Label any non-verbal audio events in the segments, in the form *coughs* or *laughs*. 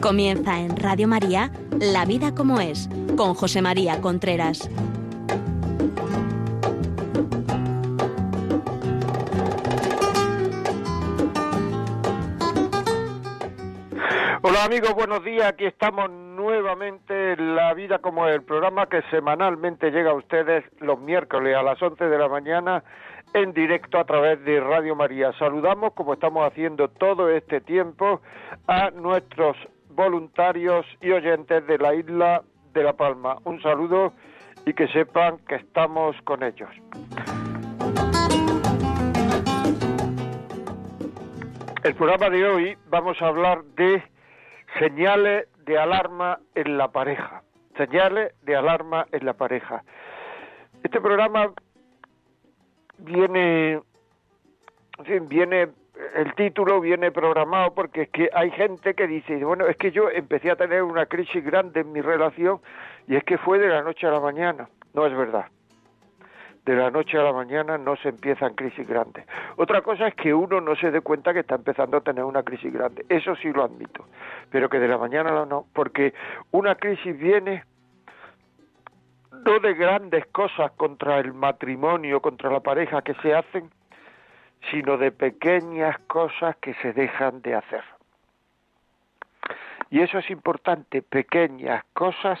Comienza en Radio María La vida como es con José María Contreras. Hola amigos, buenos días. Aquí estamos nuevamente en La vida como el programa que semanalmente llega a ustedes los miércoles a las 11 de la mañana en directo a través de Radio María. Saludamos, como estamos haciendo todo este tiempo, a nuestros voluntarios y oyentes de la isla de La Palma. Un saludo y que sepan que estamos con ellos. El programa de hoy vamos a hablar de señales de alarma en la pareja. Señales de alarma en la pareja. Este programa viene, viene el título viene programado porque es que hay gente que dice, bueno, es que yo empecé a tener una crisis grande en mi relación y es que fue de la noche a la mañana. No es verdad. De la noche a la mañana no se empiezan crisis grandes. Otra cosa es que uno no se dé cuenta que está empezando a tener una crisis grande. Eso sí lo admito. Pero que de la mañana no. Porque una crisis viene no de grandes cosas contra el matrimonio, contra la pareja que se hacen, sino de pequeñas cosas que se dejan de hacer. Y eso es importante, pequeñas cosas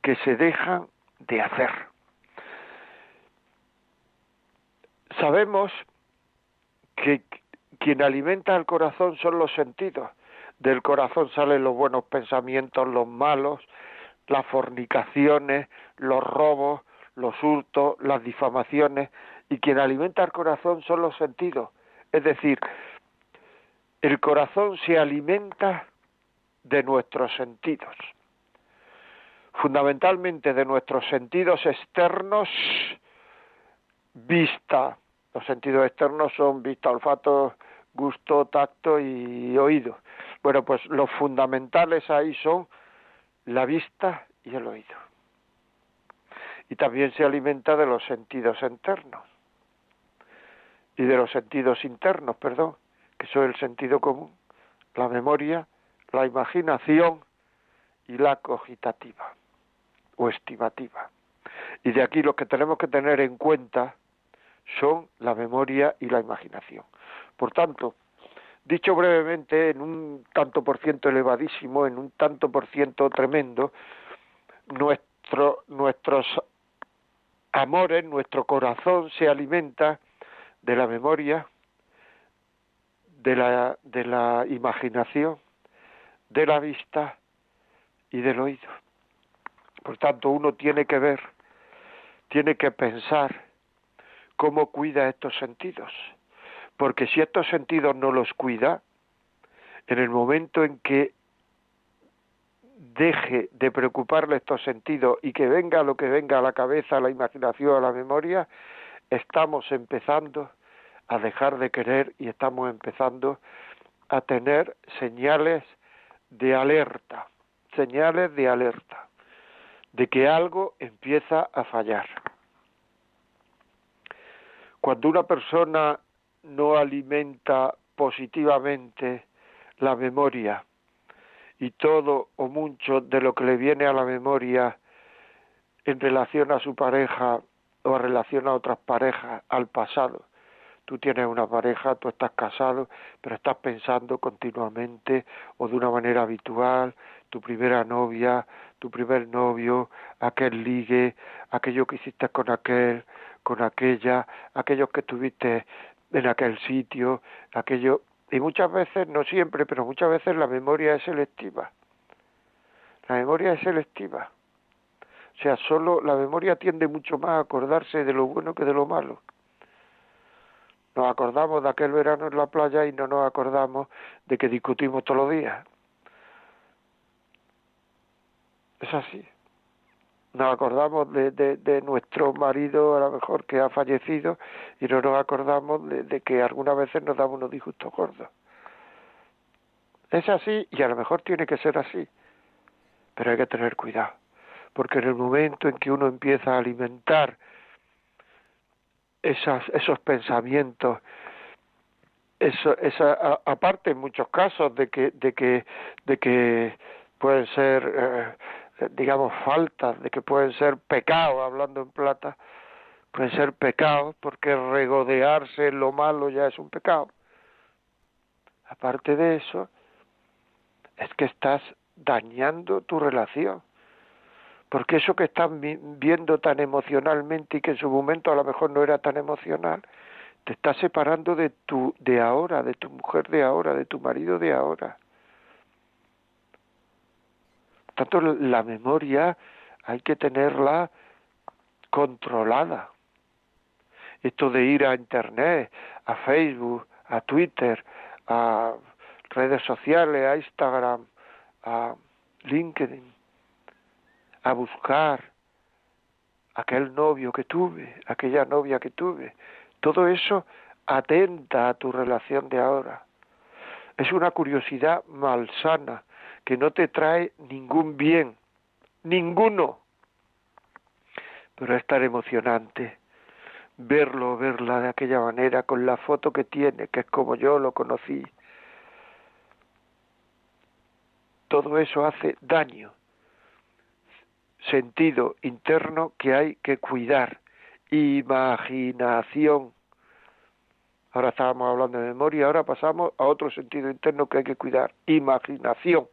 que se dejan de hacer. Sabemos que quien alimenta el corazón son los sentidos. Del corazón salen los buenos pensamientos, los malos, las fornicaciones, los robos, los hurtos, las difamaciones, y quien alimenta el corazón son los sentidos. Es decir, el corazón se alimenta de nuestros sentidos, fundamentalmente de nuestros sentidos externos, vista. Los sentidos externos son vista, olfato, gusto, tacto y oído. Bueno, pues los fundamentales ahí son la vista y el oído. Y también se alimenta de los sentidos internos y de los sentidos internos, perdón, que son el sentido común, la memoria, la imaginación y la cogitativa o estimativa. Y de aquí lo que tenemos que tener en cuenta son la memoria y la imaginación. Por tanto, dicho brevemente, en un tanto por ciento elevadísimo, en un tanto por ciento tremendo, nuestro, nuestros amores, nuestro corazón se alimenta de la memoria, de la, de la imaginación, de la vista y del oído. Por tanto, uno tiene que ver, tiene que pensar cómo cuida estos sentidos. Porque si estos sentidos no los cuida, en el momento en que deje de preocuparle estos sentidos y que venga lo que venga a la cabeza, a la imaginación, a la memoria, estamos empezando a dejar de querer y estamos empezando a tener señales de alerta, señales de alerta, de que algo empieza a fallar. Cuando una persona no alimenta positivamente la memoria y todo o mucho de lo que le viene a la memoria en relación a su pareja o en relación a otras parejas, al pasado, tú tienes una pareja, tú estás casado, pero estás pensando continuamente o de una manera habitual, tu primera novia, tu primer novio, aquel ligue, aquello que hiciste con aquel, con aquella, aquellos que tuviste en aquel sitio, aquello y muchas veces, no siempre, pero muchas veces la memoria es selectiva. La memoria es selectiva. O sea, solo la memoria tiende mucho más a acordarse de lo bueno que de lo malo. Nos acordamos de aquel verano en la playa y no nos acordamos de que discutimos todos los días. Es así. Nos acordamos de, de, nuestro marido, a lo mejor que ha fallecido, y no nos acordamos de, de que algunas veces nos damos unos disgustos gordos. Es así y a lo mejor tiene que ser así. Pero hay que tener cuidado porque en el momento en que uno empieza a alimentar esas, esos pensamientos, eso, esa, aparte en muchos casos de que, de que, de que pueden ser, eh, digamos, faltas, de que pueden ser pecados, hablando en plata, pueden ser pecados, porque regodearse lo malo ya es un pecado. Aparte de eso, es que estás dañando tu relación. Porque eso que estás viendo tan emocionalmente y que en su momento a lo mejor no era tan emocional, te está separando de tu de ahora, de tu mujer de ahora, de tu marido de ahora. Tanto, la memoria hay que tenerla controlada. Esto de ir a Internet, a Facebook, a Twitter, a redes sociales, a Instagram, a LinkedIn, a buscar aquel novio que tuve, aquella novia que tuve. Todo eso atenta a tu relación de ahora. Es una curiosidad malsana que no te trae ningún bien, ninguno. Pero es tan emocionante verlo, verla de aquella manera, con la foto que tiene, que es como yo lo conocí. Todo eso hace daño, sentido interno que hay que cuidar, imaginación. Ahora estábamos hablando de memoria, ahora pasamos a otro sentido interno que hay que cuidar, imaginación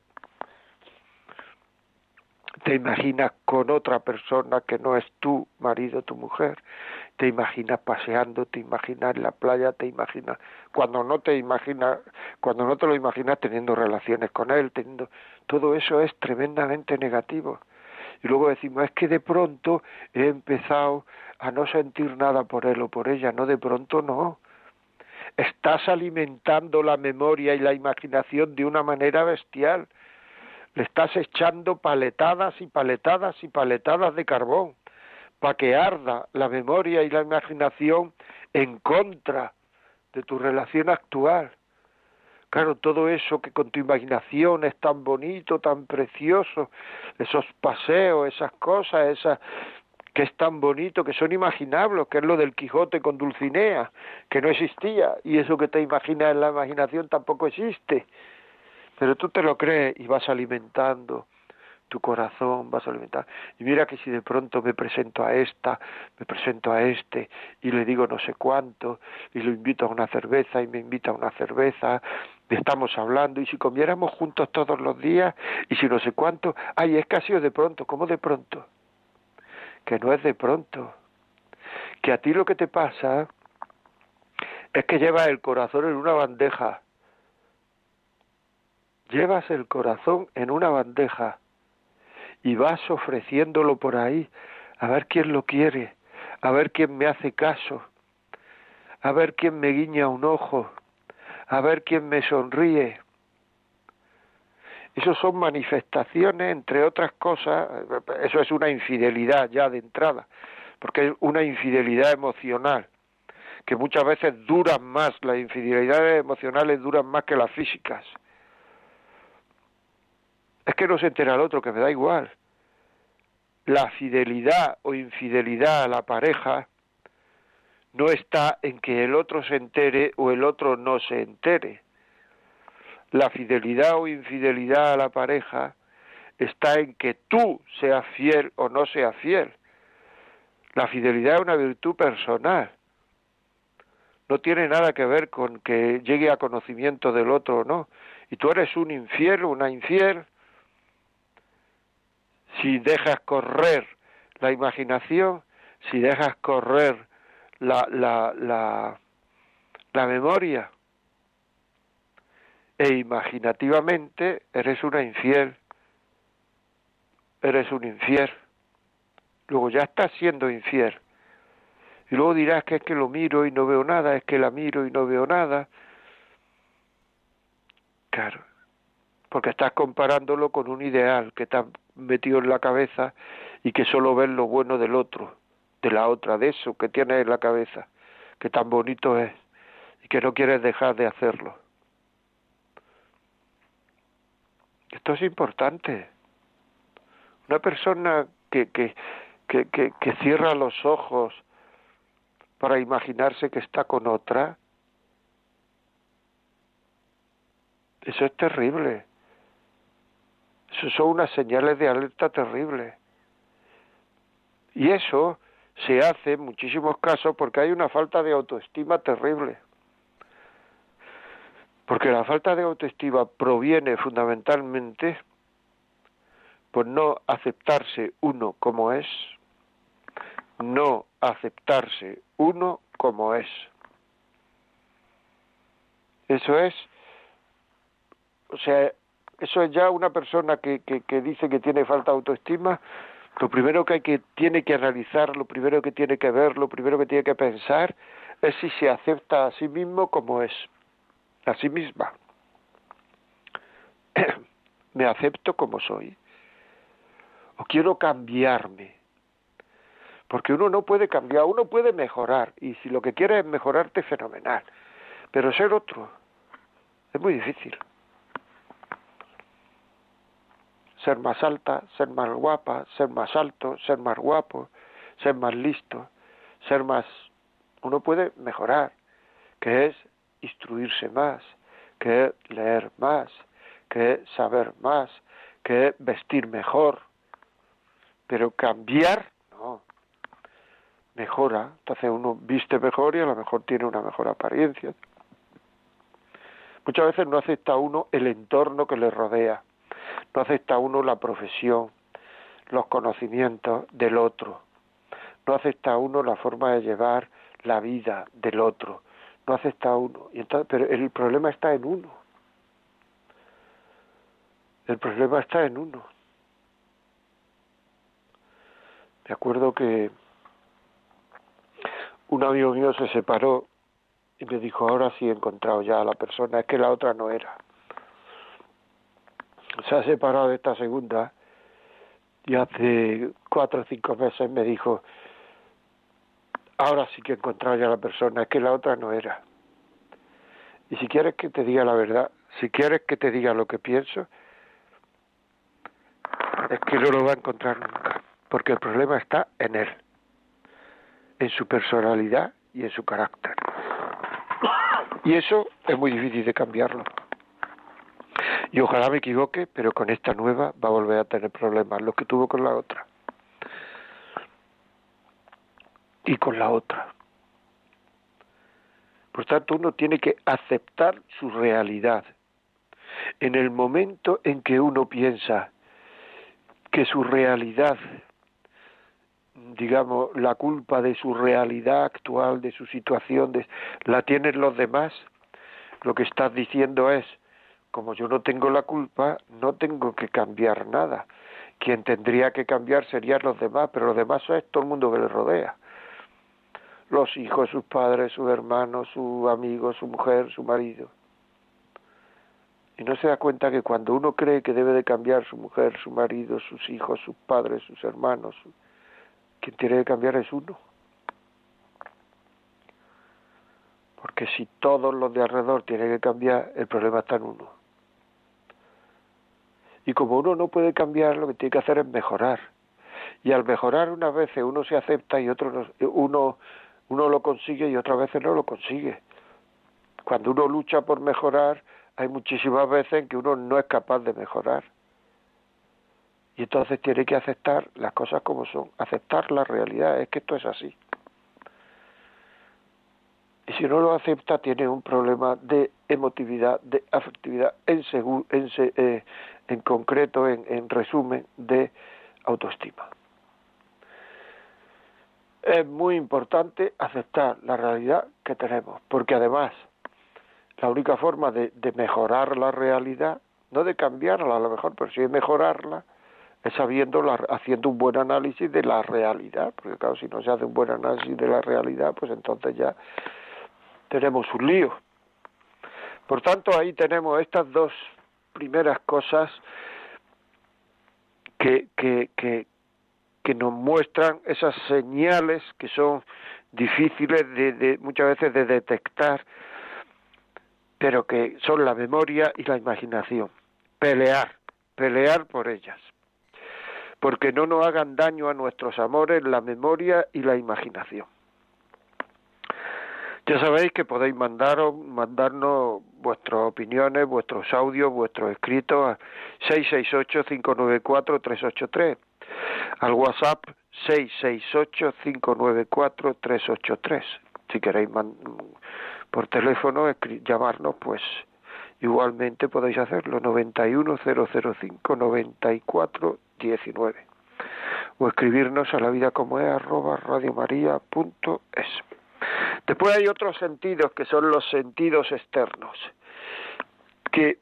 te imaginas con otra persona que no es tu marido, tu mujer, te imaginas paseando, te imaginas en la playa, te imaginas cuando no te imaginas, cuando no te lo imaginas teniendo relaciones con él, teniendo todo eso es tremendamente negativo. Y luego decimos, es que de pronto he empezado a no sentir nada por él o por ella, no de pronto no. Estás alimentando la memoria y la imaginación de una manera bestial le estás echando paletadas y paletadas y paletadas de carbón para que arda la memoria y la imaginación en contra de tu relación actual. Claro, todo eso que con tu imaginación es tan bonito, tan precioso, esos paseos, esas cosas, esas que es tan bonito, que son imaginables, que es lo del Quijote con Dulcinea, que no existía, y eso que te imaginas en la imaginación tampoco existe. Pero tú te lo crees y vas alimentando tu corazón, vas a alimentar. Y mira que si de pronto me presento a esta, me presento a este, y le digo no sé cuánto, y lo invito a una cerveza, y me invita a una cerveza, estamos hablando, y si comiéramos juntos todos los días, y si no sé cuánto, ay, es que ha sido de pronto, ¿cómo de pronto? Que no es de pronto. Que a ti lo que te pasa es que llevas el corazón en una bandeja llevas el corazón en una bandeja y vas ofreciéndolo por ahí a ver quién lo quiere, a ver quién me hace caso, a ver quién me guiña un ojo, a ver quién me sonríe. Eso son manifestaciones, entre otras cosas, eso es una infidelidad ya de entrada, porque es una infidelidad emocional, que muchas veces duran más, las infidelidades emocionales duran más que las físicas es que no se entera el otro, que me da igual. La fidelidad o infidelidad a la pareja no está en que el otro se entere o el otro no se entere. La fidelidad o infidelidad a la pareja está en que tú seas fiel o no seas fiel. La fidelidad es una virtud personal. No tiene nada que ver con que llegue a conocimiento del otro o no. Y tú eres un infiel o una infiel, si dejas correr la imaginación, si dejas correr la, la, la, la memoria, e imaginativamente eres una infiel, eres un infiel. Luego ya estás siendo infiel. Y luego dirás que es que lo miro y no veo nada, es que la miro y no veo nada. Claro, porque estás comparándolo con un ideal que ha metido en la cabeza y que solo ves lo bueno del otro, de la otra, de eso que tienes en la cabeza, que tan bonito es y que no quieres dejar de hacerlo. Esto es importante. Una persona que, que, que, que cierra los ojos para imaginarse que está con otra, eso es terrible. Eso son unas señales de alerta terribles. Y eso se hace en muchísimos casos porque hay una falta de autoestima terrible. Porque la falta de autoestima proviene fundamentalmente por no aceptarse uno como es, no aceptarse uno como es. Eso es, o sea, eso es ya una persona que, que, dice que tiene falta de autoestima, lo primero que, hay que tiene que analizar, lo primero que tiene que ver, lo primero que tiene que pensar es si se acepta a sí mismo como es, a sí misma. *coughs* Me acepto como soy. O quiero cambiarme. Porque uno no puede cambiar, uno puede mejorar. Y si lo que quiere es mejorarte, fenomenal. Pero ser otro es muy difícil. Ser más alta, ser más guapa, ser más alto, ser más guapo, ser más listo, ser más... Uno puede mejorar, que es instruirse más, que es leer más, que es saber más, que es vestir mejor. Pero cambiar, no. Mejora. Entonces uno viste mejor y a lo mejor tiene una mejor apariencia. Muchas veces no acepta uno el entorno que le rodea no acepta uno la profesión, los conocimientos del otro. No acepta uno la forma de llevar la vida del otro. No acepta uno. Y entonces, pero el problema está en uno. El problema está en uno. Me acuerdo que un amigo mío se separó y me dijo, ahora sí he encontrado ya a la persona, es que la otra no era se ha separado de esta segunda y hace cuatro o cinco meses me dijo, ahora sí que he ya la persona, es que la otra no era. Y si quieres que te diga la verdad, si quieres que te diga lo que pienso, es que no lo va a encontrar nunca, porque el problema está en él, en su personalidad y en su carácter. Y eso es muy difícil de cambiarlo. Y ojalá me equivoque, pero con esta nueva va a volver a tener problemas, los que tuvo con la otra. Y con la otra. Por tanto, uno tiene que aceptar su realidad. En el momento en que uno piensa que su realidad, digamos, la culpa de su realidad actual, de su situación, la tienen los demás, lo que estás diciendo es, como yo no tengo la culpa, no tengo que cambiar nada. Quien tendría que cambiar serían los demás, pero los demás es todo el mundo que le rodea. Los hijos, sus padres, sus hermanos, sus amigos, su mujer, su marido. Y no se da cuenta que cuando uno cree que debe de cambiar su mujer, su marido, sus hijos, sus padres, sus hermanos, quien tiene que cambiar es uno. Porque si todos los de alrededor tienen que cambiar, el problema está en uno. Y como uno no puede cambiar, lo que tiene que hacer es mejorar. Y al mejorar unas veces uno se acepta y otro no, uno, uno lo consigue y otras veces no lo consigue. Cuando uno lucha por mejorar, hay muchísimas veces en que uno no es capaz de mejorar. Y entonces tiene que aceptar las cosas como son, aceptar la realidad, es que esto es así. Y si no lo acepta, tiene un problema de emotividad, de afectividad, en, en, eh, en concreto, en, en resumen, de autoestima. Es muy importante aceptar la realidad que tenemos, porque además la única forma de, de mejorar la realidad, no de cambiarla a lo mejor, pero sí de mejorarla, es sabiendo haciendo un buen análisis de la realidad, porque claro, si no se hace un buen análisis de la realidad, pues entonces ya tenemos un lío. Por tanto, ahí tenemos estas dos primeras cosas que, que, que, que nos muestran esas señales que son difíciles de, muchas veces de detectar, pero que son la memoria y la imaginación. Pelear, pelear por ellas. porque no nos hagan daño a nuestros amores, la memoria y la imaginación. Ya sabéis que podéis mandaros, mandarnos vuestras opiniones, vuestros audios, vuestros escritos a 668-594-383, al WhatsApp 668-594-383. Si queréis por teléfono llamarnos, pues igualmente podéis hacerlo 91005-9419 o escribirnos a la vida como es arroba radiomaria.es. Después hay otros sentidos que son los sentidos externos, que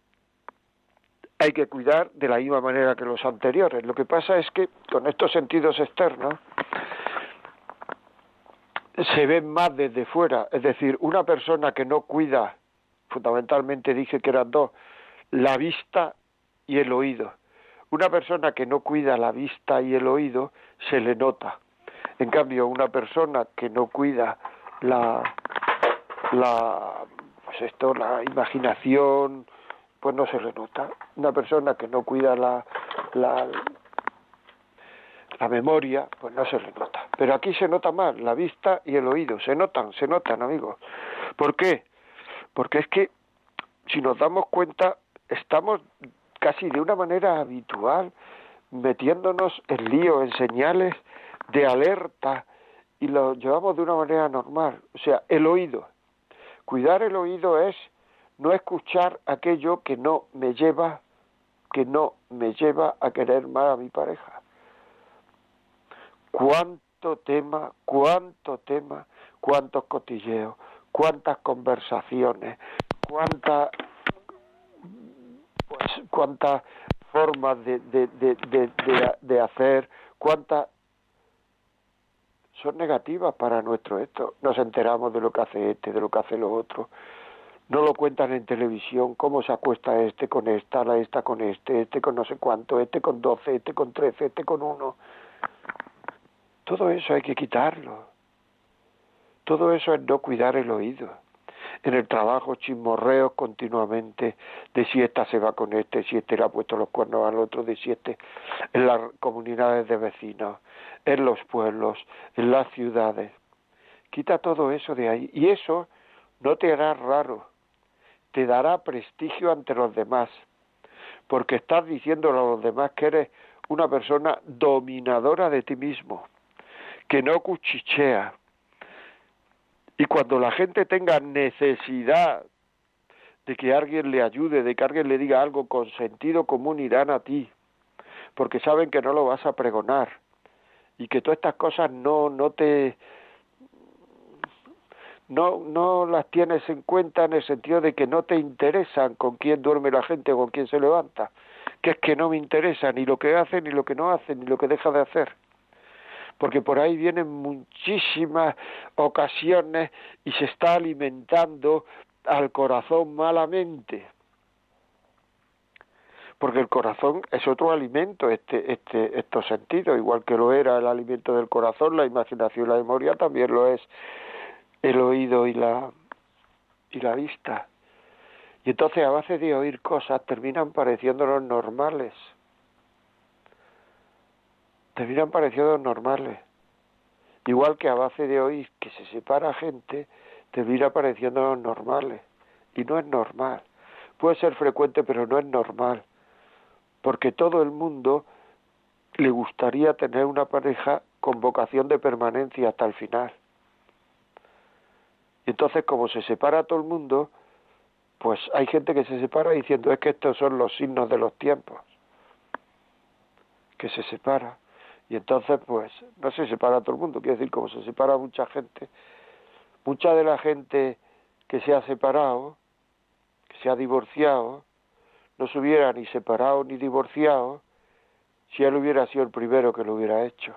hay que cuidar de la misma manera que los anteriores. Lo que pasa es que con estos sentidos externos se ven más desde fuera, es decir, una persona que no cuida, fundamentalmente dije que eran dos, la vista y el oído. Una persona que no cuida la vista y el oído se le nota. En cambio, una persona que no cuida la, la, pues esto, la imaginación, pues no se le nota. Una persona que no cuida la, la, la memoria, pues no se le nota. Pero aquí se nota más, la vista y el oído, se notan, se notan, amigos. ¿Por qué? Porque es que, si nos damos cuenta, estamos casi de una manera habitual metiéndonos en lío, en señales de alerta, y lo llevamos de una manera normal. O sea, el oído. Cuidar el oído es no escuchar aquello que no me lleva, que no me lleva a querer más a mi pareja. Cuánto tema, cuánto tema, cuántos cotilleos, cuántas conversaciones, cuántas pues, cuántas formas de, de, de, de, hacer, cuántas son negativas para nuestro esto. Nos enteramos de lo que hace este, de lo que hace lo otro. No lo cuentan en televisión, cómo se acuesta este con esta, la esta con este, este con no sé cuánto, este con doce, este con trece, este con uno. Todo eso hay que quitarlo. Todo eso es no cuidar el oído. En el trabajo chismorreos continuamente de si esta se va con este, si este le ha puesto los cuernos al otro, de si este en las comunidades de vecinos, en los pueblos, en las ciudades. Quita todo eso de ahí. Y eso no te hará raro, te dará prestigio ante los demás, porque estás diciéndole a los demás que eres una persona dominadora de ti mismo, que no cuchichea. Y cuando la gente tenga necesidad de que alguien le ayude, de que alguien le diga algo con sentido común, irán a ti, porque saben que no lo vas a pregonar y que todas estas cosas no no te no no las tienes en cuenta en el sentido de que no te interesan con quién duerme la gente o con quién se levanta, que es que no me interesa ni lo que hacen ni lo que no hacen ni lo que deja de hacer. Porque por ahí vienen muchísimas ocasiones y se está alimentando al corazón malamente porque el corazón es otro alimento, este, este, estos sentidos, igual que lo era el alimento del corazón, la imaginación y la memoria, también lo es el oído y la, y la vista. Y entonces a base de oír cosas terminan pareciéndonos normales. Terminan pareciendo normales. Igual que a base de oír que se separa gente, termina pareciéndonos normales. Y no es normal. Puede ser frecuente, pero no es normal porque todo el mundo le gustaría tener una pareja con vocación de permanencia hasta el final. Y entonces, como se separa todo el mundo, pues hay gente que se separa diciendo es que estos son los signos de los tiempos, que se separa. Y entonces, pues, no se separa todo el mundo, quiere decir, como se separa mucha gente, mucha de la gente que se ha separado, que se ha divorciado, no se hubiera ni separado ni divorciado si él hubiera sido el primero que lo hubiera hecho.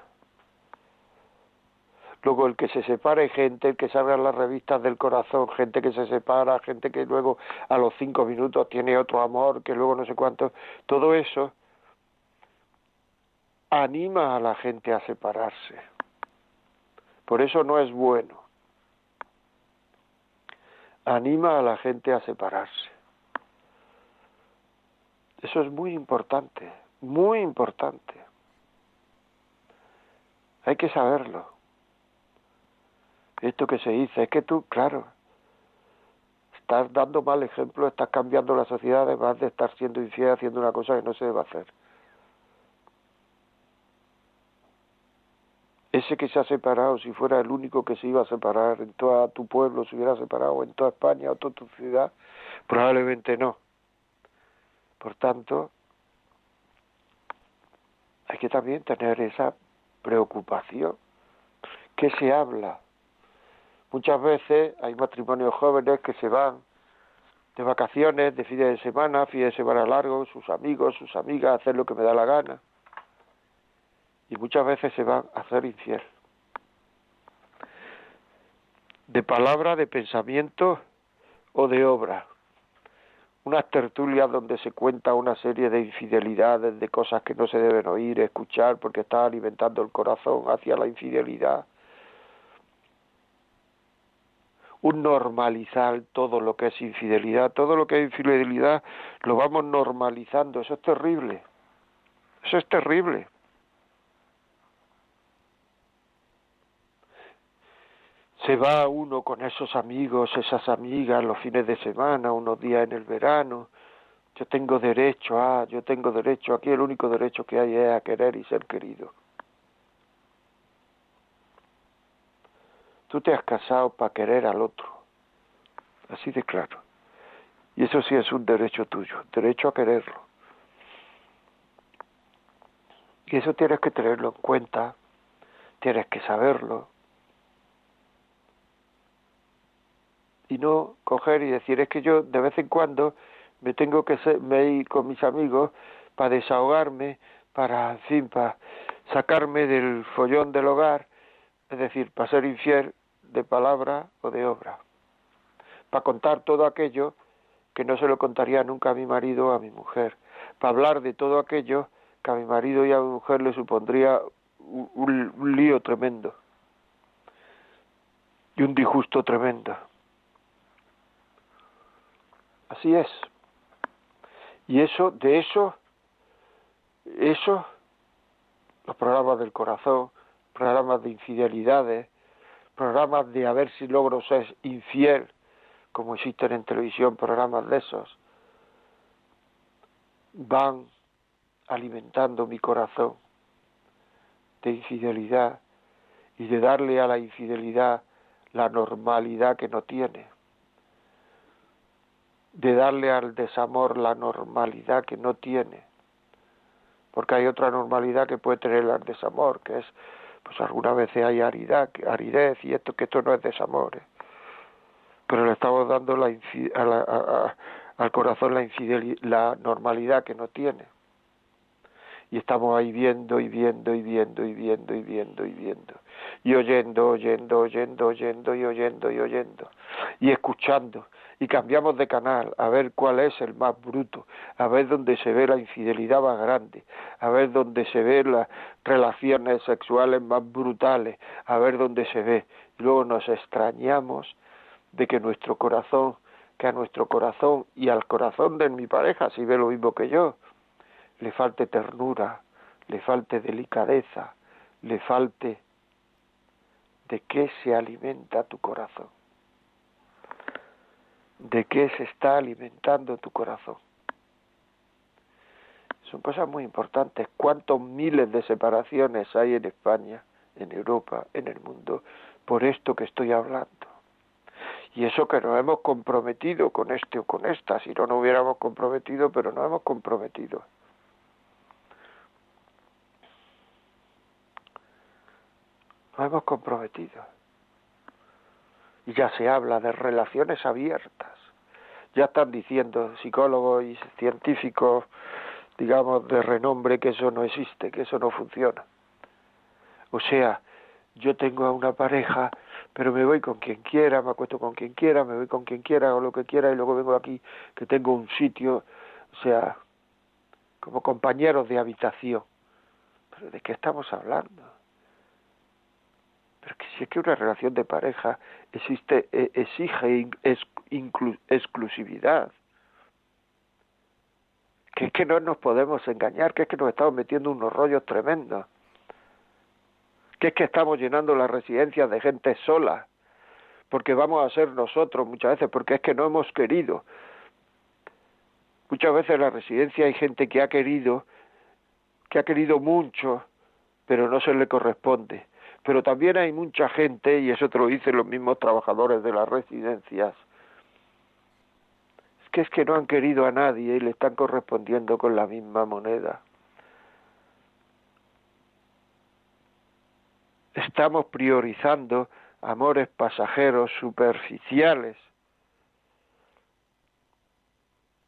Luego el que se separa hay gente, el que sale a las revistas del corazón, gente que se separa, gente que luego a los cinco minutos tiene otro amor, que luego no sé cuánto, todo eso anima a la gente a separarse. Por eso no es bueno. Anima a la gente a separarse. Eso es muy importante, muy importante. Hay que saberlo. Esto que se dice es que tú, claro, estás dando mal ejemplo, estás cambiando la sociedad además de estar siendo infiel haciendo una cosa que no se debe hacer. Ese que se ha separado, si fuera el único que se iba a separar en todo tu pueblo, se hubiera separado en toda España o toda tu ciudad, probablemente no. Por tanto, hay que también tener esa preocupación. ¿Qué se habla? Muchas veces hay matrimonios jóvenes que se van de vacaciones, de fin de semana, fin de semana largo, sus amigos, sus amigas, hacer lo que me da la gana y muchas veces se van a hacer infiel. De palabra, de pensamiento o de obra. Unas tertulias donde se cuenta una serie de infidelidades, de cosas que no se deben oír, escuchar, porque está alimentando el corazón hacia la infidelidad. un normalizar todo lo que es infidelidad, todo lo que es infidelidad lo vamos normalizando, eso es terrible, eso es terrible. Se va uno con esos amigos, esas amigas los fines de semana, unos días en el verano. Yo tengo derecho a, yo tengo derecho, aquí el único derecho que hay es a querer y ser querido. Tú te has casado para querer al otro, así de claro. Y eso sí es un derecho tuyo, derecho a quererlo. Y eso tienes que tenerlo en cuenta, tienes que saberlo, y no coger y decir es que yo de vez en cuando me tengo que me ir con mis amigos para desahogarme, para, en fin, para sacarme del follón del hogar, es decir, para ser infiel de palabra o de obra, para contar todo aquello que no se lo contaría nunca a mi marido o a mi mujer, para hablar de todo aquello que a mi marido y a mi mujer le supondría un lío tremendo y un disgusto tremendo. Así es. Y eso, de eso, eso, los programas del corazón, programas de infidelidades, programas de a ver si logro ser infiel, como existen en televisión programas de esos, van alimentando mi corazón de infidelidad y de darle a la infidelidad la normalidad que no tiene de darle al desamor la normalidad que no tiene. Porque hay otra normalidad que puede tener el desamor, que es, pues algunas veces hay aridez, aridez y esto que esto no es desamor. ¿eh? Pero le estamos dando la, al corazón la, la normalidad que no tiene. Y estamos ahí viendo y viendo y viendo y viendo y viendo y viendo. Y oyendo, oyendo, oyendo, oyendo y oyendo y oyendo. Y escuchando y cambiamos de canal a ver cuál es el más bruto, a ver dónde se ve la infidelidad más grande, a ver dónde se ve las relaciones sexuales más brutales, a ver dónde se ve. Y luego nos extrañamos de que nuestro corazón, que a nuestro corazón y al corazón de mi pareja, si ve lo mismo que yo, le falte ternura, le falte delicadeza, le falte de qué se alimenta tu corazón de qué se está alimentando tu corazón. Son cosas muy importantes. ¿Cuántos miles de separaciones hay en España, en Europa, en el mundo, por esto que estoy hablando? Y eso que nos hemos comprometido con este o con esta, si no, no hubiéramos comprometido, pero no hemos comprometido. No hemos comprometido y ya se habla de relaciones abiertas. Ya están diciendo psicólogos y científicos, digamos, de renombre que eso no existe, que eso no funciona. O sea, yo tengo a una pareja, pero me voy con quien quiera, me acuesto con quien quiera, me voy con quien quiera, o lo que quiera, y luego vengo aquí que tengo un sitio, o sea, como compañeros de habitación. ¿Pero de qué estamos hablando? Pero que si es que una relación de pareja existe, e, exige exclusividad. Que es que no nos podemos engañar, que es que nos estamos metiendo unos rollos tremendos. Si es que estamos llenando las residencias de gente sola, porque vamos a ser nosotros muchas veces, porque es que no hemos querido. Muchas veces en la residencia hay gente que ha querido, que ha querido mucho, pero no se le corresponde. Pero también hay mucha gente, y eso te lo dicen los mismos trabajadores de las residencias, es que es que no han querido a nadie y le están correspondiendo con la misma moneda. Estamos priorizando amores pasajeros superficiales,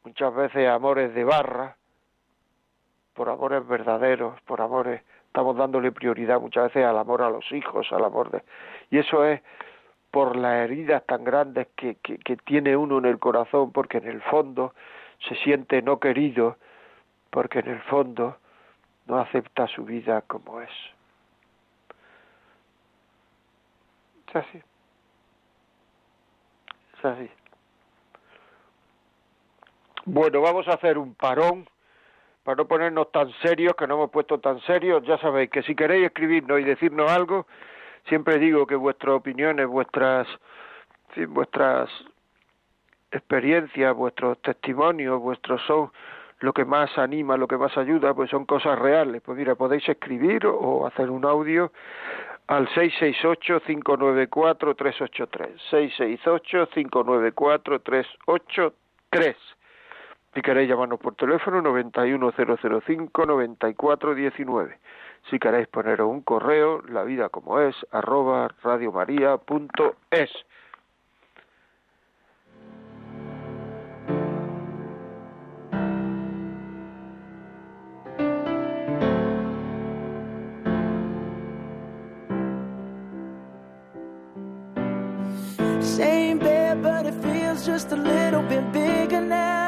muchas veces amores de barra, por amores verdaderos, por amores, estamos dándole prioridad muchas veces al amor a los hijos, al amor de... Y eso es por las heridas tan grandes que, que, que tiene uno en el corazón, porque en el fondo se siente no querido, porque en el fondo no acepta su vida como es. Es así. Es así. Bueno, vamos a hacer un parón para no ponernos tan serios, que no hemos puesto tan serios. Ya sabéis que si queréis escribirnos y decirnos algo, siempre digo que vuestras opiniones, vuestras, vuestras experiencias, vuestros testimonios, vuestros son lo que más anima, lo que más ayuda, pues son cosas reales. Pues mira, podéis escribir o hacer un audio al 668-594-383. 668-594-383. Si queréis llamarnos por teléfono, 91005-9419. Si queréis poneros un correo, la vida como es, arroba radiomaria.es. Same bed, but it feels just a little bit bigger now.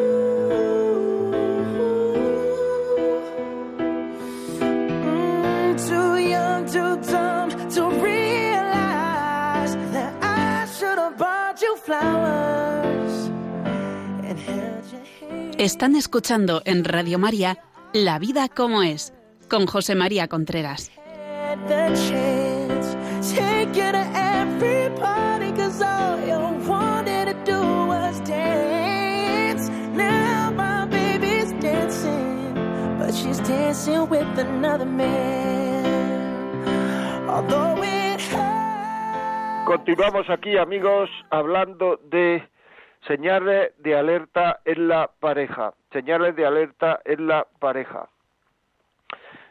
Están escuchando en Radio María La vida como es, con José María Contreras. she's dancing with another man. Although it hurts. Continuamos aquí, amigos, hablando de señales de alerta en la pareja. Señales de alerta en la pareja.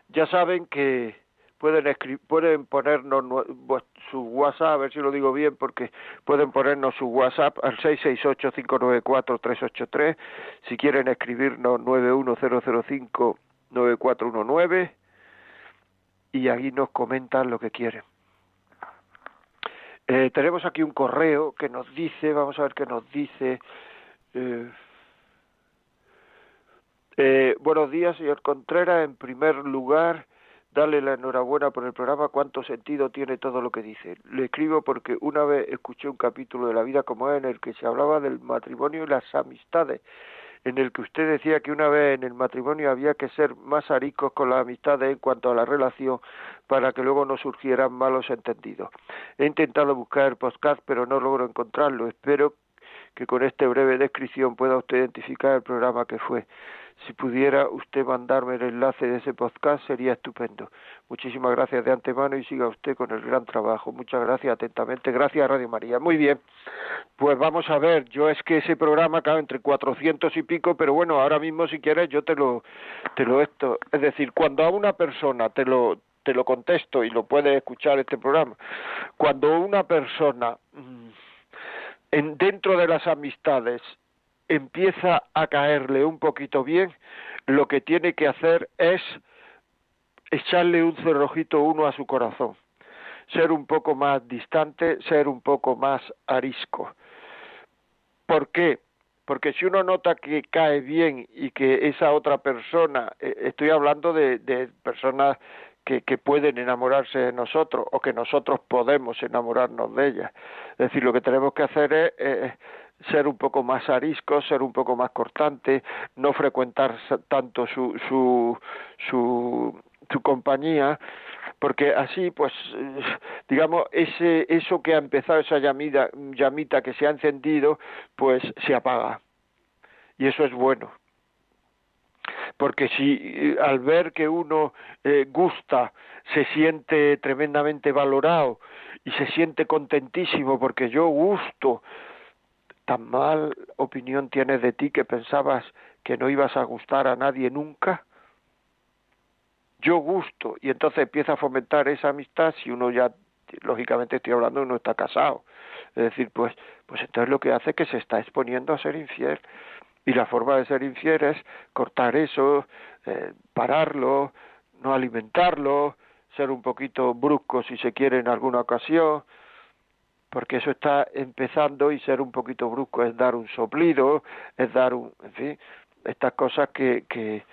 Ya saben que pueden pueden ponernos vues- su WhatsApp, a ver si lo digo bien, porque pueden ponernos su WhatsApp al 668-594-383. Si quieren escribirnos 91005-9419 y ahí nos comentan lo que quieren. Eh, tenemos aquí un correo que nos dice, vamos a ver qué nos dice. eh, eh, buenos días, señor Contreras. En primer lugar, darle la enhorabuena por el programa, cuánto sentido tiene todo lo que dice. Le escribo porque una vez escuché un capítulo de La vida como es en el que se hablaba del matrimonio y las amistades, en el que usted decía que una vez en el matrimonio había que ser más aricos con las amistades en cuanto a la relación para que luego no surgieran malos entendidos. He intentado buscar el podcast pero no logro encontrarlo. Espero que con esta breve descripción pueda usted identificar el programa que fue. Si pudiera usted mandarme el enlace de ese podcast sería estupendo. Muchísimas gracias de antemano y siga usted con el gran trabajo. Muchas gracias atentamente. Gracias Radio María. Muy bien. Pues vamos a ver, yo es que ese programa acaba entre cuatrocientos y pico, pero bueno, ahora mismo si quieres yo te lo te lo esto, es decir, cuando a una persona te lo te lo contesto y lo puedes escuchar este programa. Cuando una persona mm, en, dentro de las amistades empieza a caerle un poquito bien, lo que tiene que hacer es echarle un cerrojito uno a su corazón, ser un poco más distante, ser un poco más arisco. ¿Por qué? Porque si uno nota que cae bien y que esa otra persona, eh, estoy hablando de, personas que, que, pueden enamorarse de nosotros o que nosotros podemos enamorarnos de ellas. Es decir, lo que tenemos que hacer es eh, ser un poco más arisco, ser un poco más cortante, no frecuentar tanto su, su, su, su compañía, porque así, pues, digamos, ese, eso que ha empezado, esa llamita, llamita que se ha encendido, pues se apaga. Y eso es bueno. Porque si al ver que uno eh, gusta, se siente tremendamente valorado y se siente contentísimo porque yo gusto, tan mal opinión tienes de ti que pensabas que no ibas a gustar a nadie nunca? Yo gusto, y entonces empieza a fomentar esa amistad si uno ya, lógicamente estoy hablando, uno está casado. Es decir, pues, pues entonces lo que hace es que se está exponiendo a ser infiel. Y la forma de ser infiel es cortar eso, eh, pararlo, no alimentarlo, ser un poquito brusco si se quiere en alguna ocasión, porque eso está empezando y ser un poquito brusco es dar un soplido, es dar un, en fin, estas cosas que, que,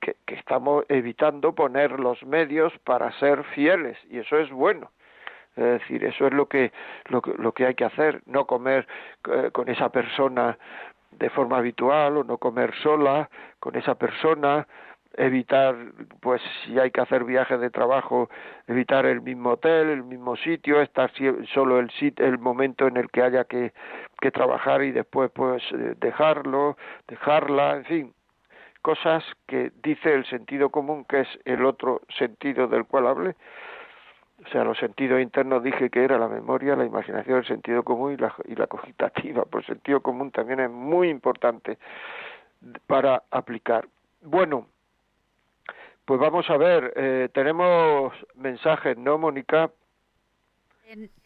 que, que estamos evitando poner los medios para ser fieles y eso es bueno. Es decir, eso es lo que, lo que, lo que hay que hacer, no comer eh, con esa persona de forma habitual o no comer sola con esa persona, evitar, pues si hay que hacer viajes de trabajo, evitar el mismo hotel, el mismo sitio, estar solo el el momento en el que haya que, que trabajar y después pues eh, dejarlo, dejarla, en fin, cosas que dice el sentido común, que es el otro sentido del cual hablé. O sea, los sentidos internos dije que era la memoria, la imaginación, el sentido común y la, y la cogitativa. Pues el sentido común también es muy importante para aplicar. Bueno, pues vamos a ver, eh, tenemos mensajes, ¿no, Mónica?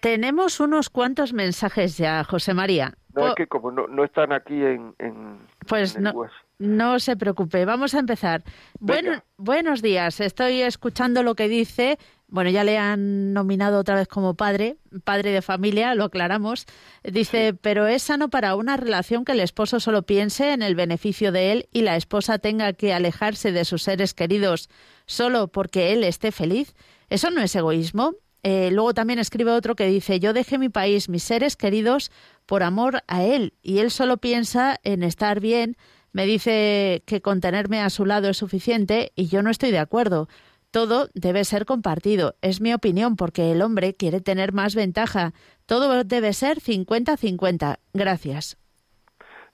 Tenemos unos cuantos mensajes ya, José María. No, es que como no, no están aquí en, en pues en no, no se preocupe, vamos a empezar. Bueno, buenos días, estoy escuchando lo que dice. Bueno, ya le han nominado otra vez como padre, padre de familia, lo aclaramos. Dice, sí. pero es sano para una relación que el esposo solo piense en el beneficio de él y la esposa tenga que alejarse de sus seres queridos solo porque él esté feliz. ¿Eso no es egoísmo? Eh, luego también escribe otro que dice, yo dejé mi país, mis seres queridos, por amor a él, y él solo piensa en estar bien, me dice que con tenerme a su lado es suficiente y yo no estoy de acuerdo. Todo debe ser compartido, es mi opinión, porque el hombre quiere tener más ventaja. Todo debe ser 50-50. Gracias.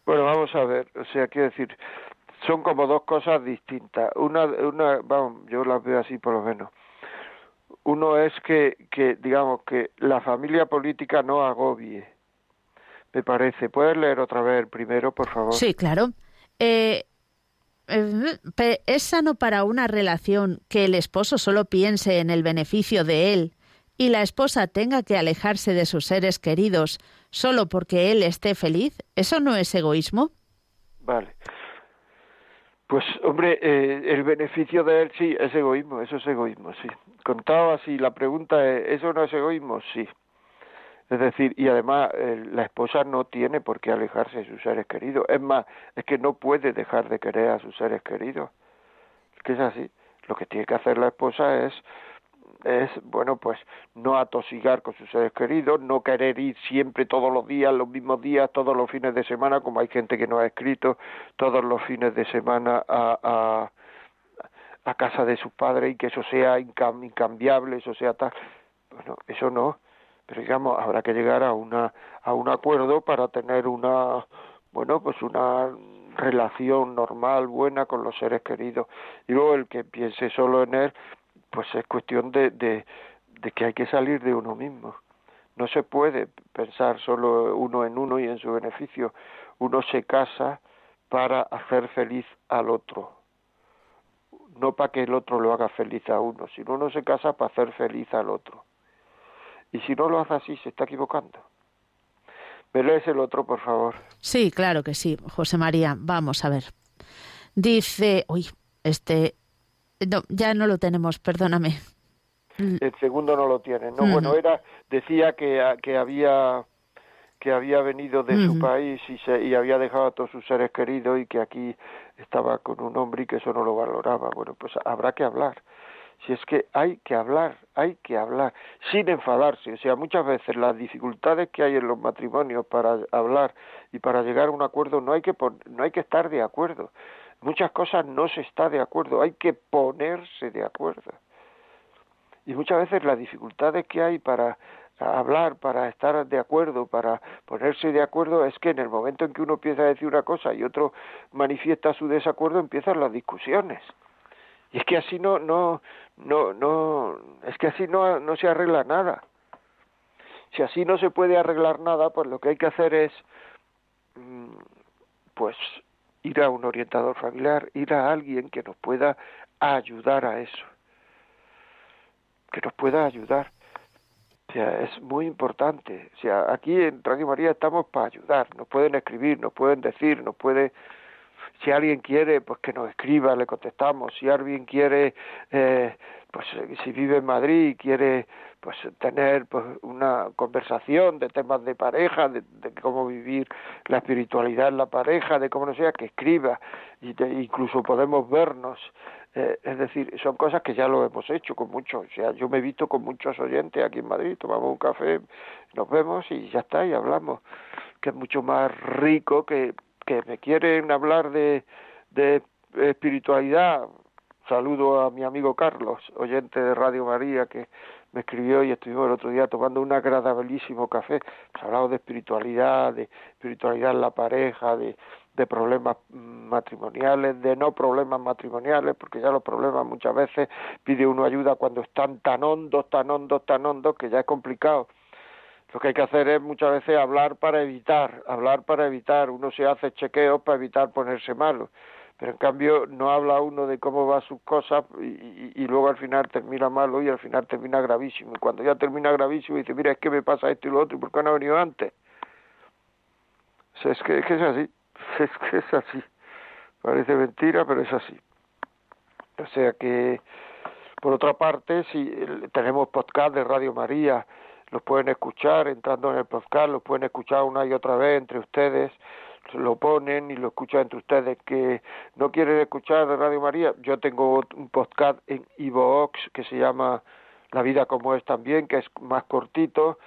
Bueno, vamos a ver, o sea, quiero decir, son como dos cosas distintas. Una, una, vamos, yo las veo así por lo menos. Uno es que, que, digamos, que la familia política no agobie, me parece. ¿Puedes leer otra vez primero, por favor? Sí, claro. Eh, ¿Es sano para una relación que el esposo solo piense en el beneficio de él y la esposa tenga que alejarse de sus seres queridos solo porque él esté feliz? ¿Eso no es egoísmo? Vale. Pues, hombre, eh, el beneficio de él sí, es egoísmo, eso es egoísmo, sí. Contado así, la pregunta es, ¿eso no es egoísmo? Sí. Es decir, y además eh, la esposa no tiene por qué alejarse de sus seres queridos. Es más, es que no puede dejar de querer a sus seres queridos. Es que es así. lo que tiene que hacer la esposa es es, bueno, pues no atosigar con sus seres queridos, no querer ir siempre todos los días, los mismos días, todos los fines de semana, como hay gente que no ha escrito, todos los fines de semana a, a, a casa de sus padres y que eso sea incambiable, eso sea tal. Bueno, eso no, pero digamos, habrá que llegar a, una, a un acuerdo para tener una, bueno, pues una relación normal, buena con los seres queridos. Y luego el que piense solo en él, pues es cuestión de, de, de que hay que salir de uno mismo. No se puede pensar solo uno en uno y en su beneficio. Uno se casa para hacer feliz al otro, no para que el otro lo haga feliz a uno, sino uno se casa para hacer feliz al otro. Y si no lo hace así, se está equivocando. ¿Me lees el otro, por favor? Sí, claro que sí, José María. Vamos a ver. Dice, uy, este, no, ya no lo tenemos, perdóname. El segundo no lo tiene. No, bueno, era decía que, que había que había venido de su país y, se, y había dejado a todos sus seres queridos y que aquí estaba con un hombre y que eso no lo valoraba. Bueno, pues habrá que hablar. Si es que hay que hablar, hay que hablar, sin enfadarse. O sea, muchas veces las dificultades que hay en los matrimonios para hablar y para llegar a un acuerdo no hay que, no hay que estar de acuerdo muchas cosas no se está de acuerdo, hay que ponerse de acuerdo. Y muchas veces las dificultades que hay para hablar, para estar de acuerdo, para ponerse de acuerdo, es que en el momento en que uno empieza a decir una cosa y otro manifiesta su desacuerdo, empiezan las discusiones. Y es que así no, no, no, no, es que así no, no se arregla nada. Si así no se puede arreglar nada, pues lo que hay que hacer es, mm, pues, ir a un orientador familiar, ir a alguien que nos pueda ayudar a eso, que nos pueda ayudar. O sea, es muy importante. O sea, aquí en Radio María estamos para ayudar. Nos pueden escribir, nos pueden decir, nos puede... Si alguien quiere, pues que nos escriba, le contestamos. Si alguien quiere, eh, pues si vive en Madrid y quiere pues tener pues una conversación de temas de pareja, de, cómo vivir la espiritualidad en la pareja, de cómo no sea, que escriba, y incluso podemos vernos. Eh, es decir, son cosas que ya lo hemos hecho con muchos. O sea, yo me he visto con muchos oyentes aquí en Madrid, tomamos un café, nos vemos y ya está, y hablamos. Que es mucho más rico que, que me quieren hablar de, de espiritualidad. Saludo a mi amigo Carlos, oyente de Radio María, que me escribió y estuvimos el otro día tomando un agradabilísimo café. Pues hablado de espiritualidad, de espiritualidad en la pareja, de, de problemas matrimoniales, de no problemas matrimoniales, porque ya los problemas muchas veces pide uno ayuda cuando están tan hondos, tan hondos, tan hondos, que ya es complicado. Lo que hay que hacer es muchas veces hablar para evitar, hablar para evitar. Uno se hace chequeos para evitar ponerse malo pero en cambio no habla uno de cómo va sus cosas y, luego al final termina malo y al final termina gravísimo. Y cuando ya termina gravísimo dice, mira, es que me pasa esto y lo otro, ¿y por qué no ha venido antes? es, que, es que es así, *laughs* es que es así. Parece mentira, pero es así. O sea que, por otra parte, si tenemos podcast de Radio María, los pueden escuchar entrando en el podcast, los pueden escuchar una y otra vez entre ustedes lo ponen y lo escuchan entre ustedes que no quieren escuchar de Radio María, yo tengo un podcast en Ivox que se llama La vida como es también, que es más cortito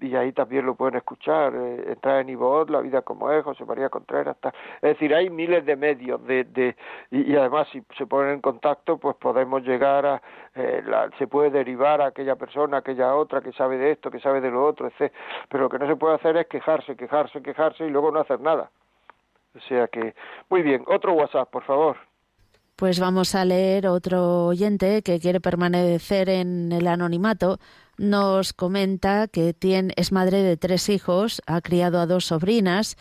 y ahí también lo pueden escuchar, eh, entrar en Ivox, La vida como es, José María Contreras, es decir, hay miles de medios de, de y, además si se ponen en contacto pues podemos llegar a, eh, se puede derivar a aquella persona, aquella otra que sabe de esto, que sabe de lo otro, etc. Pero lo que no se puede hacer es quejarse, quejarse, quejarse y luego no hacer nada. O sea que, muy bien, otro WhatsApp, por favor. Pues vamos a leer otro oyente que quiere permanecer en el anonimato. Nos comenta que tiene, es madre de tres hijos, ha criado a dos sobrinas.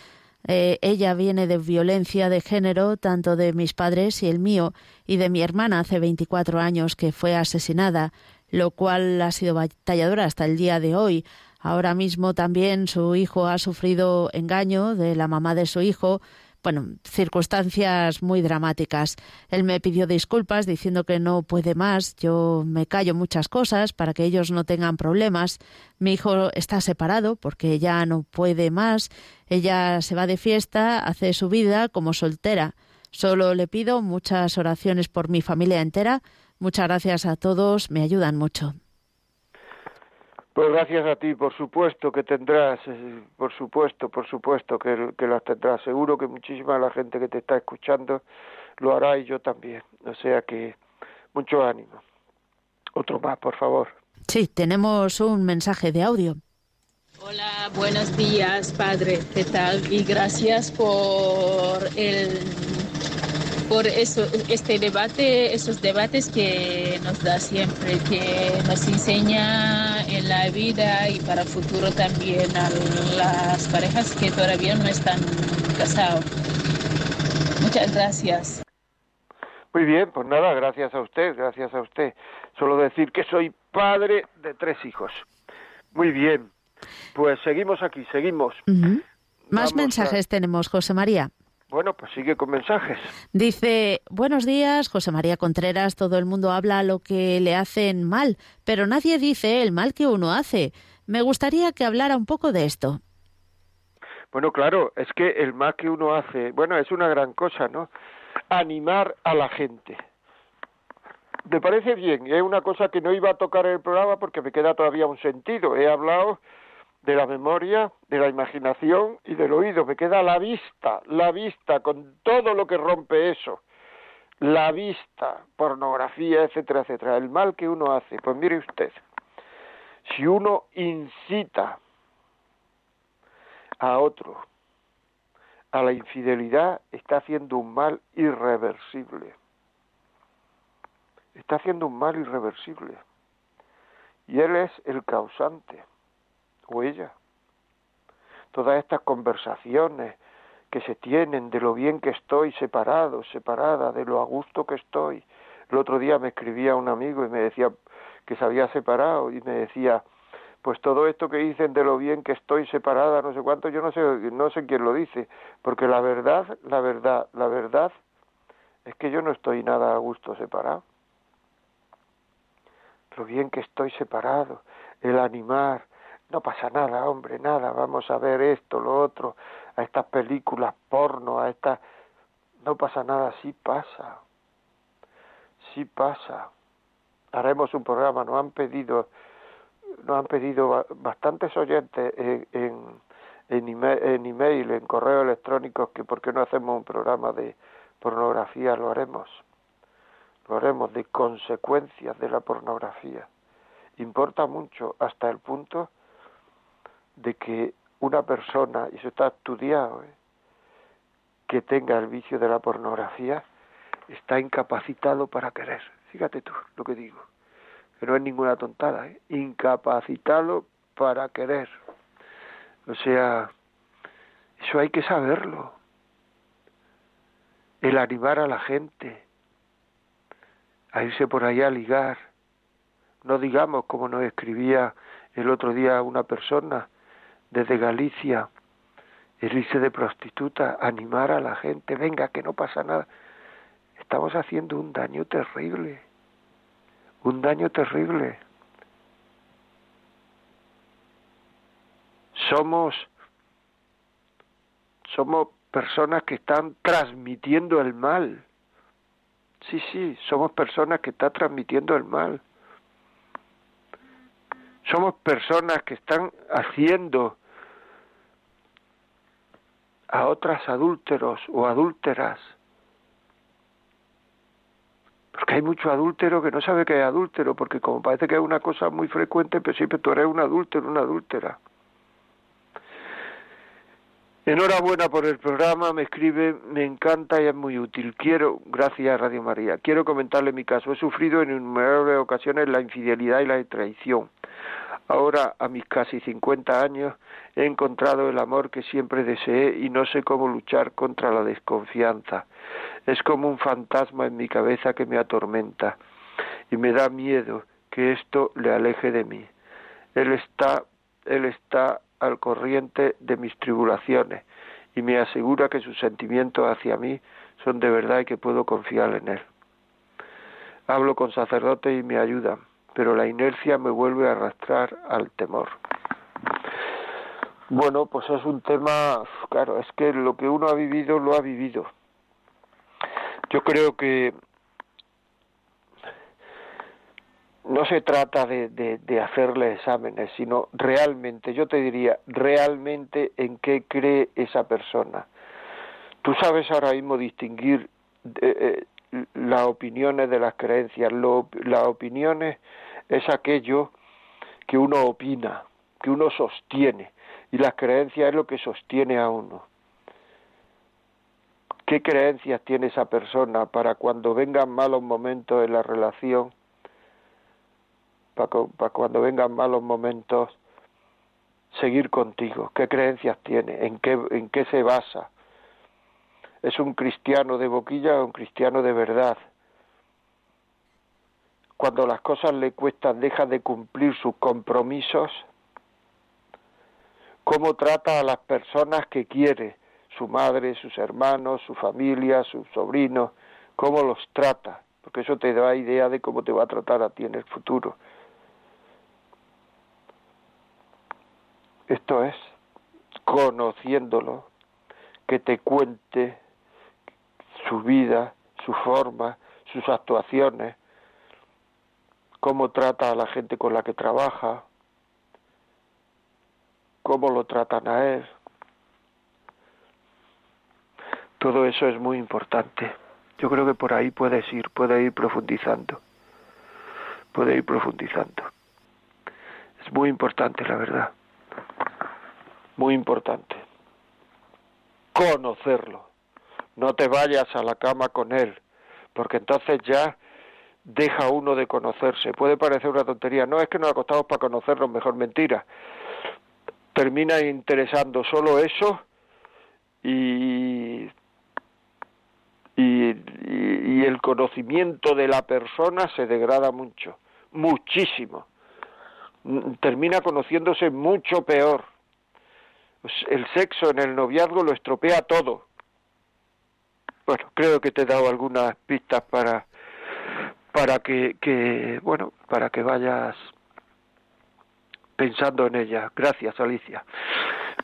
Eh, ella viene de violencia de género, tanto de mis padres y el mío, y de mi hermana hace 24 años que fue asesinada, lo cual ha sido batalladora hasta el día de hoy. Ahora mismo también su hijo ha sufrido engaño de la mamá de su hijo bueno, circunstancias muy dramáticas. Él me pidió disculpas diciendo que no puede más. Yo me callo muchas cosas para que ellos no tengan problemas. Mi hijo está separado porque ya no puede más. Ella se va de fiesta, hace su vida como soltera. Solo le pido muchas oraciones por mi familia entera, Muchas gracias a todos, me ayudan mucho. Pues gracias a ti, por supuesto que tendrás, eh, por supuesto, por supuesto que, que las tendrás. Seguro que muchísima de la gente que te está escuchando lo hará y yo también. O sea que mucho ánimo. Otro más, por favor. Sí, tenemos un mensaje de audio. Hola, buenos días, padre. ¿Qué tal? Y gracias por el por eso este debate, esos debates que nos da siempre, que nos enseña en la vida y para el futuro también a las parejas que todavía no están casados. Muchas gracias. Muy bien, pues nada, gracias a usted, gracias a usted. Solo decir que soy padre de tres hijos. Muy bien, pues seguimos aquí, seguimos. Más mensajes tenemos, José María. Bueno, pues sigue con mensajes. Dice, buenos días, José María Contreras, todo el mundo habla lo que le hacen mal, pero nadie dice el mal que uno hace. Me gustaría que hablara un poco de esto. Bueno, claro, es que el mal que uno hace, bueno, es una gran cosa, ¿no? Animar a la gente. Me parece bien, es una cosa que no iba a tocar en el programa porque me queda todavía un sentido. He hablado de la memoria, de la imaginación y del oído. Me queda la vista, la vista con todo lo que rompe eso. La vista, pornografía, etcétera, etcétera. El mal que uno hace. Pues mire usted, si uno incita a otro a la infidelidad, está haciendo un mal irreversible. Está haciendo un mal irreversible. Y él es el causante o ella. Todas estas conversaciones que se tienen de lo bien que estoy separado, separada, de lo a gusto que estoy. El otro día me escribía un amigo y me decía que se había separado y me decía, pues todo esto que dicen de lo bien que estoy separada, no sé cuánto, yo no sé, no sé quién lo dice, porque la verdad, la verdad, la verdad es que yo no estoy nada a gusto separado. Lo bien que estoy separado, el animar, no pasa nada, hombre, nada, vamos a ver esto, lo otro, a estas películas porno, a estas... No pasa nada, sí pasa, sí pasa. Haremos un programa, nos han pedido, nos han pedido bastantes oyentes en, en, email, en email, en correo electrónico, que por qué no hacemos un programa de pornografía, lo haremos. Lo haremos de consecuencias de la pornografía. Importa mucho hasta el punto de que una persona, y eso está estudiado, ¿eh? que tenga el vicio de la pornografía, está incapacitado para querer. Fíjate tú lo que digo, que no es ninguna tontada, ¿eh? incapacitado para querer. O sea, eso hay que saberlo. El animar a la gente a irse por allá a ligar. No digamos como nos escribía el otro día una persona desde Galicia, el de prostituta, animar a la gente, venga, que no pasa nada. Estamos haciendo un daño terrible, un daño terrible. Somos, somos personas que están transmitiendo el mal. Sí, sí, somos personas que están transmitiendo el mal. Somos personas que están haciendo a otras adúlteros o adúlteras. Porque hay mucho adúltero que no sabe que es adúltero, porque como parece que es una cosa muy frecuente, pero siempre tú eres un adúltero, una adúltera. Enhorabuena por el programa, me escribe, me encanta y es muy útil. Quiero, gracias Radio María, quiero comentarle mi caso. He sufrido en innumerables ocasiones la infidelidad y la traición. Ahora, a mis casi 50 años, he encontrado el amor que siempre deseé y no sé cómo luchar contra la desconfianza. Es como un fantasma en mi cabeza que me atormenta y me da miedo que esto le aleje de mí. Él está, él está al corriente de mis tribulaciones y me asegura que sus sentimientos hacia mí son de verdad y que puedo confiar en él. Hablo con sacerdotes y me ayudan pero la inercia me vuelve a arrastrar al temor. Bueno, pues es un tema, claro, es que lo que uno ha vivido lo ha vivido. Yo creo que no se trata de, de, hacerle exámenes, sino realmente, yo te diría, realmente en qué cree esa persona. Tú sabes ahora mismo distinguir eh, eh, las opiniones de las creencias. las opiniones es aquello que uno opina, que uno sostiene, y las creencias es lo que sostiene a uno. ¿Qué creencias tiene esa persona para cuando vengan malos momentos en la relación? Para, cuando vengan malos momentos seguir contigo. ¿Qué creencias tiene? ¿En en qué se basa? ¿Es un cristiano de boquilla o un cristiano de verdad? Cuando las cosas le cuestan, deja de cumplir sus compromisos. ¿Cómo trata a las personas que quiere? su madre, sus hermanos, su familia, sus sobrinos, cómo los trata, porque eso te da idea de cómo te va a tratar a ti en el futuro. Esto es, conociéndolo, que te cuente su vida, su forma, sus actuaciones, cómo trata a la gente con la que trabaja, cómo lo tratan a él, Todo eso es muy importante. Yo creo que por ahí puedes ir, puedes ir profundizando. Puede ir profundizando. Es muy importante, la verdad. Muy importante. Conocerlo. No te vayas a la cama con él, porque entonces ya deja uno de conocerse. Puede parecer una tontería. No es que nos acostamos para conocernos, mejor mentira. Termina interesando solo eso y y, el conocimiento de la persona se degrada mucho, muchísimo. Termina conociéndose mucho peor. Pues el sexo en el noviazgo lo estropea todo. Bueno, creo que te he dado algunas pistas para para que, que bueno, para que vayas pensando en ella. Gracias, Alicia.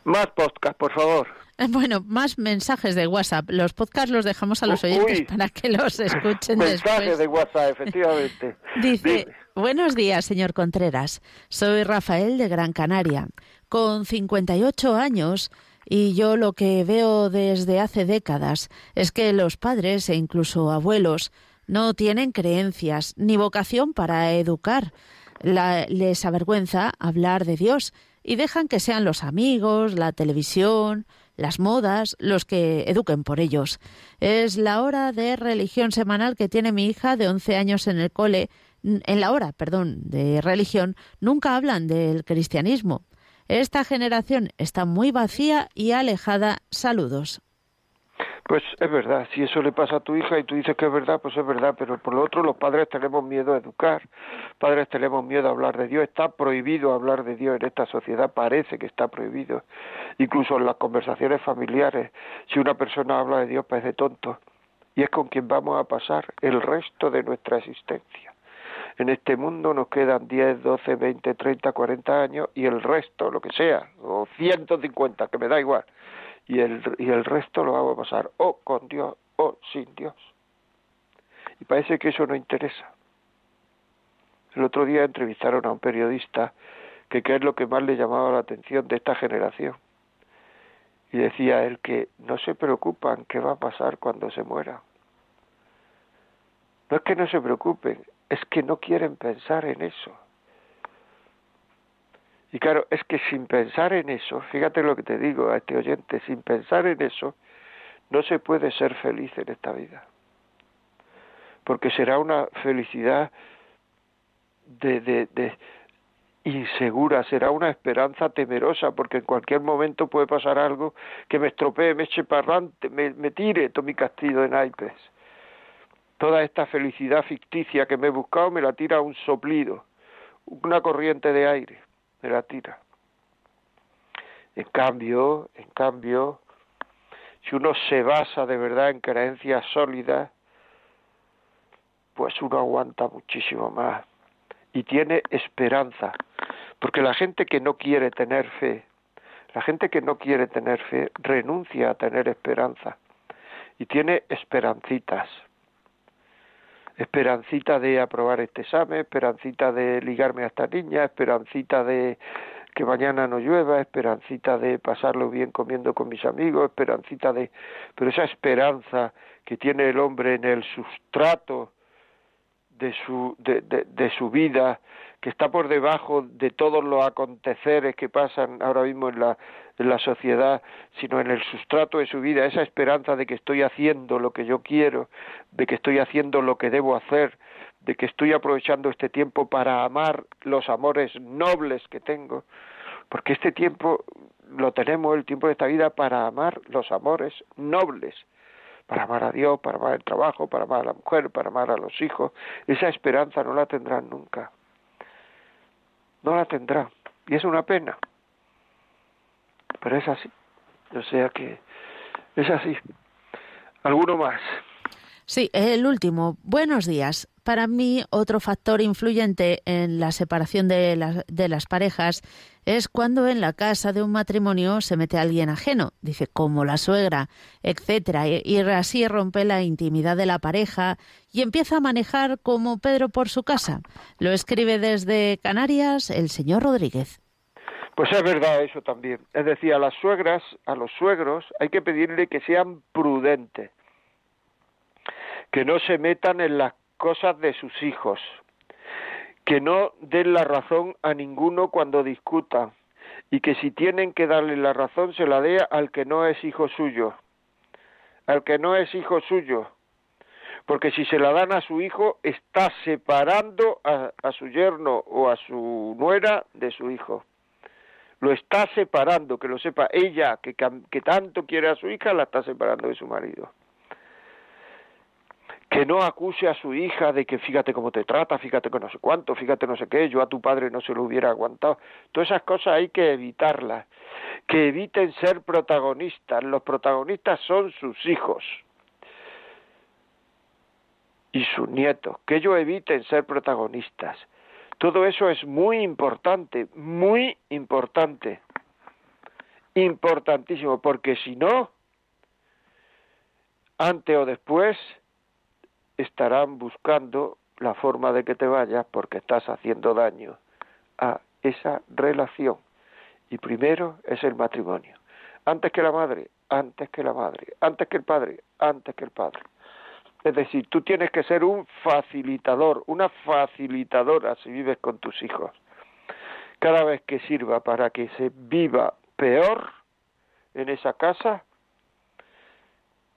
Más podcast, por favor. Bueno, más mensajes de WhatsApp. Los podcasts los dejamos a los oyentes para que los escuchen Mensajes de WhatsApp, efectivamente. *laughs* Dice, buenos días, señor Contreras. Soy Rafael de Gran Canaria. Con 58 años y yo lo que veo desde hace décadas es que los padres e incluso abuelos no tienen creencias ni vocación para educar. les avergüenza hablar de Dios y dejan que sean los amigos, la televisión, las modas, los que eduquen por ellos. Es la hora de religión semanal que tiene mi hija de 11 años en el cole. En la hora, perdón, de religión, nunca hablan del cristianismo. Esta generación está muy vacía y alejada. Saludos. Pues es verdad, si eso le pasa a tu hija y tú dices que es verdad, pues es verdad, pero por lo otro los padres tenemos miedo a educar, padres tenemos miedo a hablar de Dios, está prohibido hablar de Dios en esta sociedad, parece que está prohibido, incluso en las conversaciones familiares, si una persona habla de Dios parece tonto, y es con quien vamos a pasar el resto de nuestra existencia. En este mundo nos quedan 10, 12, 20, 30, 40 años y el resto, lo que sea, o 150, que me da igual y el, y el resto lo hago pasar o con Dios o sin Dios. Y parece que eso no interesa. El otro día entrevistaron a un periodista que qué es lo que más le llamaba la atención de esta generación. Y decía él que no se preocupan qué va a pasar cuando se muera. No es que no se preocupen, es que no quieren pensar en eso. Y claro, es que sin pensar en eso, fíjate lo que te digo a este oyente, sin pensar en eso, no se puede ser feliz en esta vida. Porque será una felicidad de, de, insegura, será una esperanza temerosa, porque en cualquier momento puede pasar algo que me estropee, me eche parrante, me, me tire todo mi castillo de naipes. Toda esta felicidad ficticia que me he buscado me la tira un soplido, una corriente de aire de la tira. En cambio, en cambio, si uno se basa de verdad en creencias sólidas, pues uno aguanta muchísimo más y tiene esperanza, porque la gente que no quiere tener fe, la gente que no quiere tener fe renuncia a tener esperanza y tiene esperancitas. Esperancita de aprobar este examen, esperancita de ligarme a esta niña, esperancita de que mañana no llueva, esperancita de pasarlo bien comiendo con mis amigos, esperancita de... Pero esa esperanza que tiene el hombre en el sustrato de su, de, de, su vida, que está por debajo de todos los aconteceres que pasan ahora mismo en la, en la sociedad, sino en el sustrato de su vida, esa esperanza de que estoy haciendo lo que yo quiero, de que estoy haciendo lo que debo hacer, de que estoy aprovechando este tiempo para amar los amores nobles que tengo, porque este tiempo lo tenemos, el tiempo de esta vida, para amar los amores nobles, para amar a Dios, para amar el trabajo, para amar a la mujer, para amar a los hijos. Esa esperanza no la tendrán nunca. No la tendrá. Y es una pena. Pero es así. O sea que es así. ¿Alguno más? Sí, el último. Buenos días. Para mí, otro factor influyente en la separación de las, de las parejas es cuando en la casa de un matrimonio se mete alguien ajeno, dice como la suegra, etcétera, y así rompe la intimidad de la pareja y empieza a manejar como Pedro por su casa. Lo escribe desde Canarias el señor Rodríguez. Pues es verdad eso también. Es decir, a las suegras, a los suegros, hay que pedirle que sean prudentes, que no se metan en las cosas de sus hijos, que no den la razón a ninguno cuando discutan y que si tienen que darle la razón se la dé al que no es hijo suyo, al que no es hijo suyo, porque si se la dan a su hijo está separando a, su yerno o a su nuera de su hijo. Lo está separando, que lo sepa ella, que tanto quiere a su hija, la está separando de su marido que no acuse a su hija de que fíjate cómo te trata, fíjate que no sé cuánto, fíjate no sé qué, yo a tu padre no se lo hubiera aguantado. Todas esas cosas hay que evitarlas, que eviten ser protagonistas. Los protagonistas son sus hijos y sus nietos, que ellos eviten ser protagonistas. Todo eso es muy importante, muy importante, importantísimo, porque si no, antes o después, estarán buscando la forma de que te vayas porque estás haciendo daño a esa relación. Y primero es el matrimonio. Antes que la madre, antes que la madre, antes que el padre, antes que el padre. Es decir, tú tienes que ser un facilitador, una facilitadora si vives con tus hijos. Cada vez que sirva para que se viva peor en esa casa,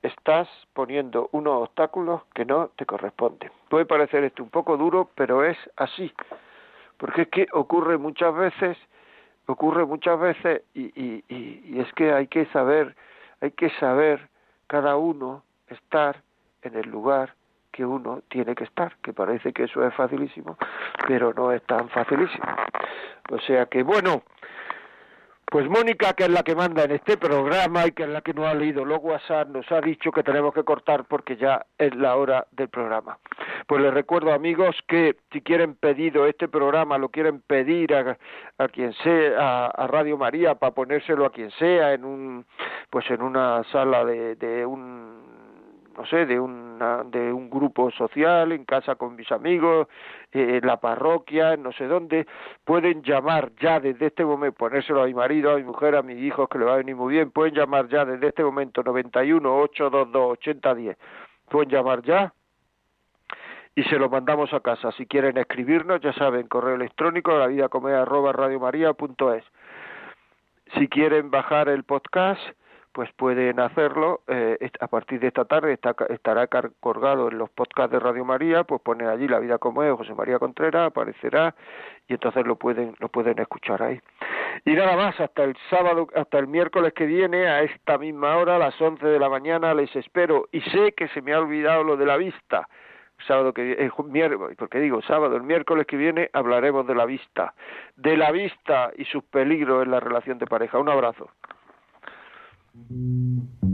estás poniendo unos obstáculos que no te corresponden. Puede parecer esto un poco duro, pero es así. Porque es que ocurre muchas veces, ocurre muchas veces y, y, y, es que hay que saber, hay que saber cada uno estar en el lugar que uno tiene que estar, que parece que eso es facilísimo, pero no es tan facilísimo. O sea que bueno, pues Mónica, que es la que manda en este programa y que es la que nos ha leído los WhatsApp, nos ha dicho que tenemos que cortar porque ya es la hora del programa. Pues les recuerdo, amigos, que si quieren pedido este programa, lo quieren pedir a, quien sea, a, Radio María, para ponérselo a quien sea, en un, pues en una sala de, de un no sé, de, una, de un grupo social, en casa con mis amigos, eh, en la parroquia, no sé dónde, pueden llamar ya desde este momento, ponérselo a mi marido, a mi mujer, a mis hijos, que le va a venir muy bien, pueden llamar ya desde este momento 91 822 8010, pueden llamar ya y se lo mandamos a casa. Si quieren escribirnos, ya saben, correo electrónico, la vida arroba radiomaria.es. Si quieren bajar el podcast, pues pueden hacerlo eh, a partir de esta tarde está, estará colgado en los podcasts de Radio María pues pone allí la vida como es José María Contreras aparecerá y entonces lo pueden lo pueden escuchar ahí y nada más hasta el sábado hasta el miércoles que viene a esta misma hora a las 11 de la mañana les espero y sé que se me ha olvidado lo de la vista sábado que eh, miércoles, porque digo sábado, el miércoles que viene hablaremos de la vista, de la vista y sus peligros en la relación de pareja. Un abrazo. Mm-hmm.